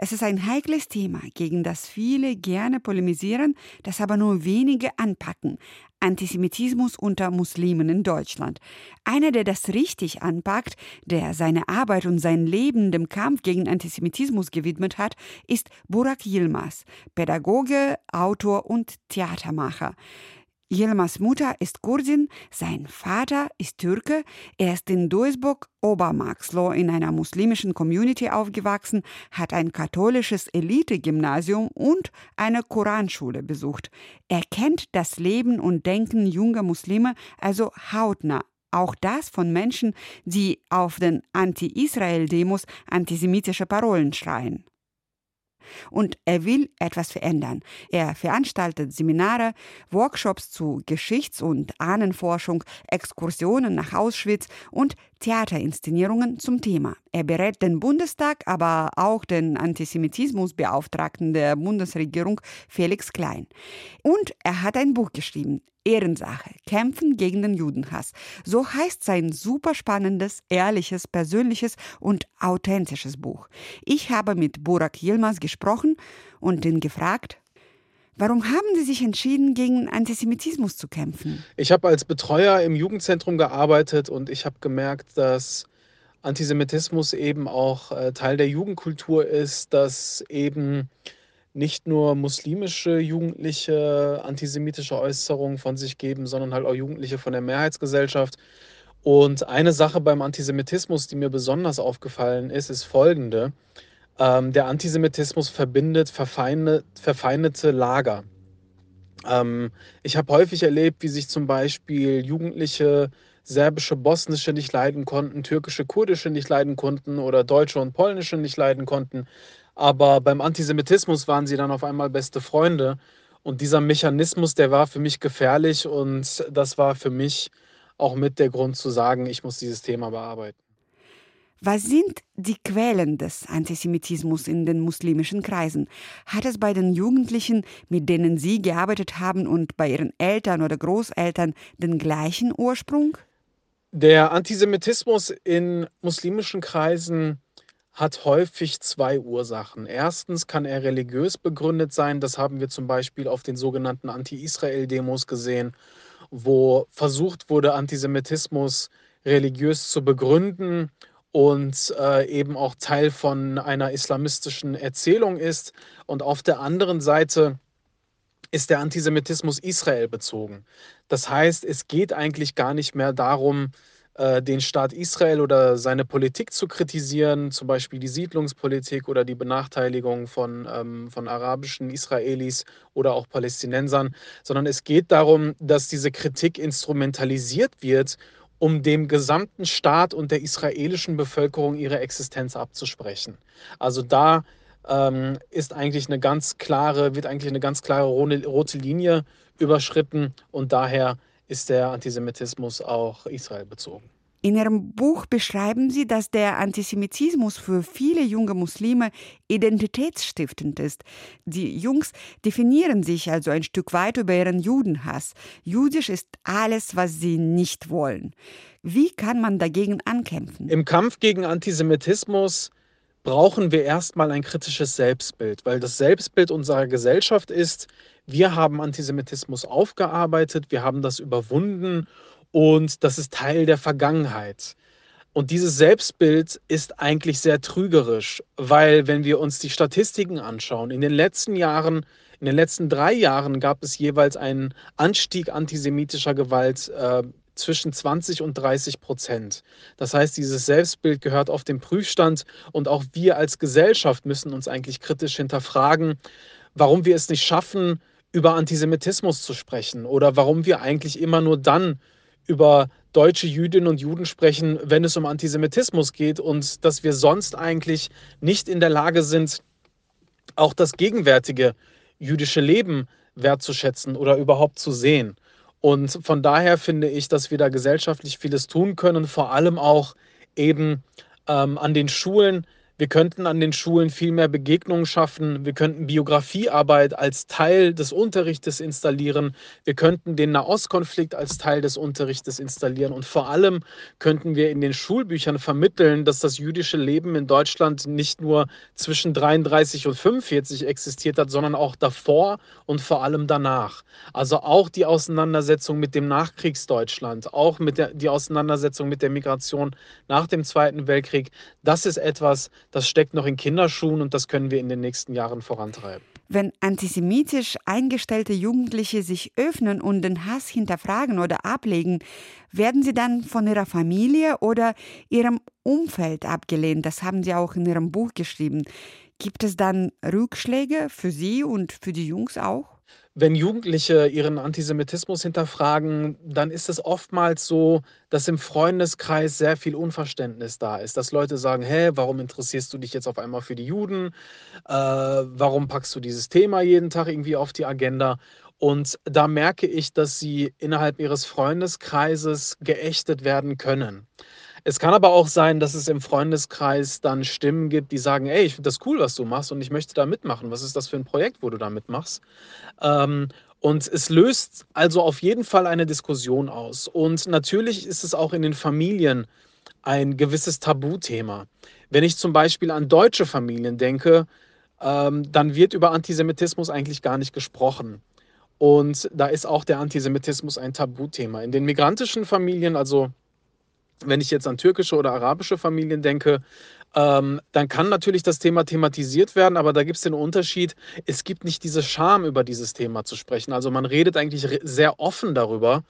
Es ist ein heikles Thema, gegen das viele gerne polemisieren, das aber nur wenige anpacken. Antisemitismus unter Muslimen in Deutschland. Einer, der das richtig anpackt, der seine Arbeit und sein Leben dem Kampf gegen Antisemitismus gewidmet hat, ist Burak Yilmaz, Pädagoge, Autor und Theatermacher. Yilmaz Mutter ist Kurdin, sein Vater ist Türke, er ist in Duisburg Obermarxloh in einer muslimischen Community aufgewachsen, hat ein katholisches Elite-Gymnasium und eine Koranschule besucht. Er kennt das Leben und Denken junger Muslime also hautnah. Auch das von Menschen, die auf den Anti-Israel-Demos antisemitische Parolen schreien. Und er will etwas verändern. Er veranstaltet Seminare, Workshops zu Geschichts- und Ahnenforschung, Exkursionen nach Auschwitz und Theaterinszenierungen zum Thema. Er berät den Bundestag, aber auch den Antisemitismusbeauftragten der Bundesregierung Felix Klein. Und er hat ein Buch geschrieben, Ehrensache, Kämpfen gegen den Judenhass. So heißt sein super spannendes, ehrliches, persönliches und authentisches Buch. Ich habe mit Burak Yilmaz gesprochen und ihn gefragt, Warum haben Sie sich entschieden, gegen Antisemitismus zu kämpfen? Ich habe als Betreuer im Jugendzentrum gearbeitet und ich habe gemerkt, dass Antisemitismus eben auch äh, Teil der Jugendkultur ist, dass eben nicht nur muslimische Jugendliche antisemitische Äußerungen von sich geben, sondern halt auch Jugendliche von der Mehrheitsgesellschaft. Und eine Sache beim Antisemitismus, die mir besonders aufgefallen ist, ist folgende. Ähm, der Antisemitismus verbindet verfeindet, verfeindete Lager. Ähm, ich habe häufig erlebt, wie sich zum Beispiel Jugendliche serbische, bosnische nicht leiden konnten, türkische, kurdische nicht leiden konnten oder deutsche und polnische nicht leiden konnten. Aber beim Antisemitismus waren sie dann auf einmal beste Freunde. Und dieser Mechanismus, der war für mich gefährlich und das war für mich auch mit der Grund zu sagen, ich muss dieses Thema bearbeiten. Was sind die Quellen des Antisemitismus in den muslimischen Kreisen? Hat es bei den Jugendlichen, mit denen Sie gearbeitet haben und bei Ihren Eltern oder Großeltern den gleichen Ursprung? Der Antisemitismus in muslimischen Kreisen hat häufig zwei Ursachen. Erstens kann er religiös begründet sein. Das haben wir zum Beispiel auf den sogenannten Anti-Israel-Demos gesehen, wo versucht wurde, Antisemitismus religiös zu begründen und äh, eben auch Teil von einer islamistischen Erzählung ist. Und auf der anderen Seite ist der Antisemitismus Israel bezogen. Das heißt, es geht eigentlich gar nicht mehr darum, äh, den Staat Israel oder seine Politik zu kritisieren, zum Beispiel die Siedlungspolitik oder die Benachteiligung von, ähm, von arabischen Israelis oder auch Palästinensern, sondern es geht darum, dass diese Kritik instrumentalisiert wird, um dem gesamten Staat und der israelischen Bevölkerung ihre Existenz abzusprechen. Also da ähm, ist eigentlich eine ganz klare, wird eigentlich eine ganz klare rote Linie überschritten und daher ist der Antisemitismus auch Israel bezogen. In Ihrem Buch beschreiben Sie, dass der Antisemitismus für viele junge Muslime identitätsstiftend ist. Die Jungs definieren sich also ein Stück weit über ihren Judenhass. Jüdisch ist alles, was sie nicht wollen. Wie kann man dagegen ankämpfen? Im Kampf gegen Antisemitismus brauchen wir erstmal ein kritisches Selbstbild, weil das Selbstbild unserer Gesellschaft ist, wir haben Antisemitismus aufgearbeitet, wir haben das überwunden und das ist Teil der Vergangenheit. Und dieses Selbstbild ist eigentlich sehr trügerisch, weil wenn wir uns die Statistiken anschauen, in den letzten Jahren, in den letzten drei Jahren gab es jeweils einen Anstieg antisemitischer Gewalt äh, zwischen 20 und 30 Prozent. Das heißt, dieses Selbstbild gehört auf den Prüfstand und auch wir als Gesellschaft müssen uns eigentlich kritisch hinterfragen, warum wir es nicht schaffen, über Antisemitismus zu sprechen oder warum wir eigentlich immer nur dann über deutsche Jüdinnen und Juden sprechen, wenn es um Antisemitismus geht und dass wir sonst eigentlich nicht in der Lage sind, auch das gegenwärtige jüdische Leben wertzuschätzen oder überhaupt zu sehen. Und von daher finde ich, dass wir da gesellschaftlich vieles tun können, vor allem auch eben ähm, an den Schulen Wir könnten an den Schulen viel mehr Begegnungen schaffen. Wir könnten Biografiearbeit als Teil des Unterrichtes installieren. Wir könnten den Nahostkonflikt als Teil des Unterrichtes installieren. Und vor allem könnten wir in den Schulbüchern vermitteln, dass das jüdische Leben in Deutschland nicht nur zwischen 33 und 45 existiert hat, sondern auch davor und vor allem danach. Also auch die Auseinandersetzung mit dem Nachkriegsdeutschland, auch mit der, die Auseinandersetzung mit der Migration nach dem Zweiten Weltkrieg. Das ist etwas, das steckt noch in Kinderschuhen und das können wir in den nächsten Jahren vorantreiben. Wenn antisemitisch eingestellte Jugendliche sich öffnen und den Hass hinterfragen oder ablegen, werden sie dann von ihrer Familie oder ihrem Umfeld abgelehnt. Das haben sie auch in ihrem Buch geschrieben. Gibt es dann Rückschläge für sie und für die Jungs auch? Wenn Jugendliche ihren Antisemitismus hinterfragen, dann ist es oftmals so, dass im Freundeskreis sehr viel Unverständnis da ist. Dass Leute sagen, hä, warum interessierst du dich jetzt auf einmal für die Juden? Äh, warum packst du dieses Thema jeden Tag irgendwie auf die Agenda? Und da merke ich, dass sie innerhalb ihres Freundeskreises geächtet werden können. Es kann aber auch sein, dass es im Freundeskreis dann Stimmen gibt, die sagen, ey, ich finde das cool, was du machst und ich möchte da mitmachen. Was ist das für ein Projekt, wo du da mitmachst? Ähm, und es löst also auf jeden Fall eine Diskussion aus. Und natürlich ist es auch in den Familien ein gewisses Tabuthema. Wenn ich zum Beispiel an deutsche Familien denke, ähm, dann wird über Antisemitismus eigentlich gar nicht gesprochen. Und da ist auch der Antisemitismus ein Tabuthema. In den migrantischen Familien, also wenn ich jetzt an türkische oder arabische Familien denke, ähm, dann kann natürlich das Thema thematisiert werden, aber da gibt es den Unterschied, es gibt nicht diese Scham, über dieses Thema zu sprechen. Also man redet eigentlich sehr offen darüber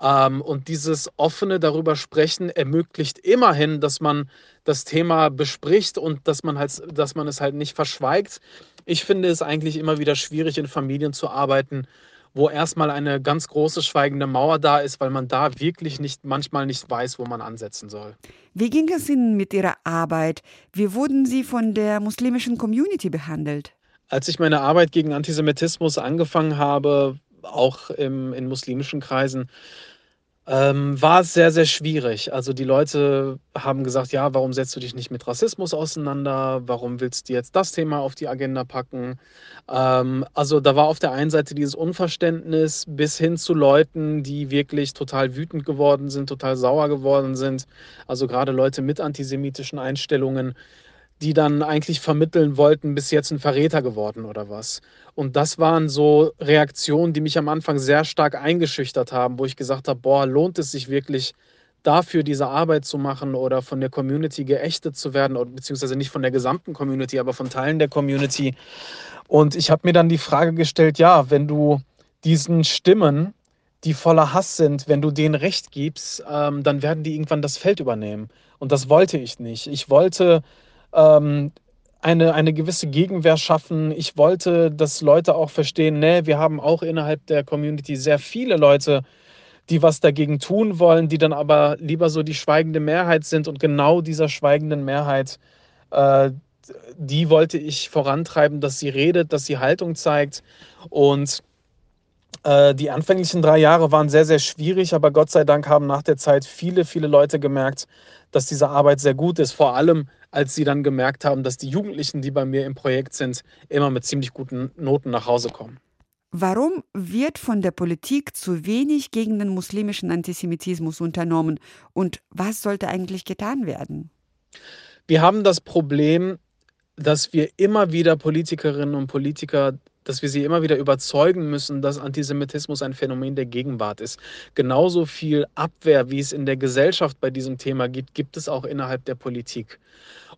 ähm, und dieses offene darüber sprechen ermöglicht immerhin, dass man das Thema bespricht und dass man, halt, dass man es halt nicht verschweigt. Ich finde es eigentlich immer wieder schwierig, in Familien zu arbeiten, wo erstmal eine ganz große schweigende Mauer da ist, weil man da wirklich nicht manchmal nicht weiß, wo man ansetzen soll. Wie ging es Ihnen mit Ihrer Arbeit? Wie wurden Sie von der muslimischen Community behandelt? Als ich meine Arbeit gegen Antisemitismus angefangen habe, auch im, in muslimischen Kreisen, ähm, war es sehr, sehr schwierig. Also die Leute haben gesagt, ja, warum setzt du dich nicht mit Rassismus auseinander? Warum willst du jetzt das Thema auf die Agenda packen? Ähm, also da war auf der einen Seite dieses Unverständnis bis hin zu Leuten, die wirklich total wütend geworden sind, total sauer geworden sind. Also gerade Leute mit antisemitischen Einstellungen, die dann eigentlich vermitteln wollten, bis jetzt ein Verräter geworden oder was. Und das waren so Reaktionen, die mich am Anfang sehr stark eingeschüchtert haben, wo ich gesagt habe, boah, lohnt es sich wirklich dafür diese Arbeit zu machen oder von der Community geächtet zu werden, beziehungsweise nicht von der gesamten Community, aber von Teilen der Community. Und ich habe mir dann die Frage gestellt, ja, wenn du diesen Stimmen, die voller Hass sind, wenn du denen Recht gibst, ähm, dann werden die irgendwann das Feld übernehmen. Und das wollte ich nicht. Ich wollte ähm, eine, eine gewisse Gegenwehr schaffen. Ich wollte, dass Leute auch verstehen, ne, wir haben auch innerhalb der Community sehr viele Leute, die was dagegen tun wollen, die dann aber lieber so die schweigende Mehrheit sind. Und genau dieser schweigenden Mehrheit, äh, die wollte ich vorantreiben, dass sie redet, dass sie Haltung zeigt. Und äh, die anfänglichen drei Jahre waren sehr, sehr schwierig, aber Gott sei Dank haben nach der Zeit viele, viele Leute gemerkt, dass diese Arbeit sehr gut ist. Vor allem, als sie dann gemerkt haben, dass die Jugendlichen, die bei mir im Projekt sind, immer mit ziemlich guten Noten nach Hause kommen. Warum wird von der Politik zu wenig gegen den muslimischen Antisemitismus unternommen und was sollte eigentlich getan werden? Wir haben das Problem, dass wir immer wieder Politikerinnen und Politiker dass wir sie immer wieder überzeugen müssen, dass Antisemitismus ein Phänomen der Gegenwart ist. Genauso viel Abwehr, wie es in der Gesellschaft bei diesem Thema gibt, gibt es auch innerhalb der Politik.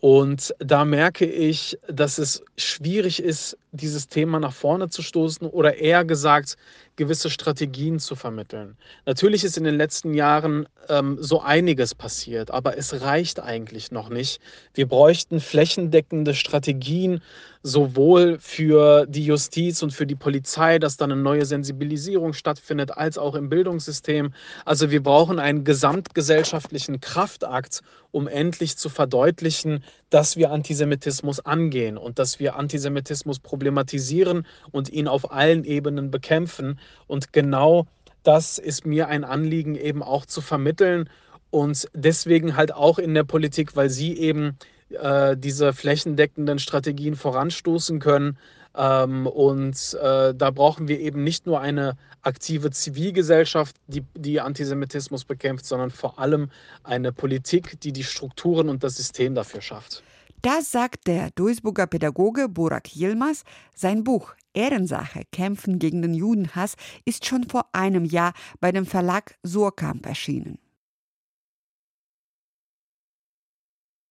Und da merke ich, dass es schwierig ist, dieses Thema nach vorne zu stoßen oder eher gesagt, gewisse Strategien zu vermitteln. Natürlich ist in den letzten Jahren ähm, so einiges passiert, aber es reicht eigentlich noch nicht. Wir bräuchten flächendeckende Strategien, sowohl für die Justiz und für die Polizei, dass dann eine neue Sensibilisierung stattfindet, als auch im Bildungssystem. Also wir brauchen einen gesamtgesellschaftlichen Kraftakt, um endlich zu verdeutlichen, dass wir Antisemitismus angehen und dass wir Antisemitismus problematisieren und ihn auf allen Ebenen bekämpfen. Und genau das ist mir ein Anliegen eben auch zu vermitteln und deswegen halt auch in der Politik, weil sie eben äh, diese flächendeckenden Strategien voranstoßen können. Ähm, und äh, da brauchen wir eben nicht nur eine aktive Zivilgesellschaft, die, die Antisemitismus bekämpft, sondern vor allem eine Politik, die die Strukturen und das System dafür schafft. Das sagt der Duisburger Pädagoge Burak Yilmaz. Sein Buch Ehrensache Kämpfen gegen den Judenhass ist schon vor einem Jahr bei dem Verlag Surkamp erschienen.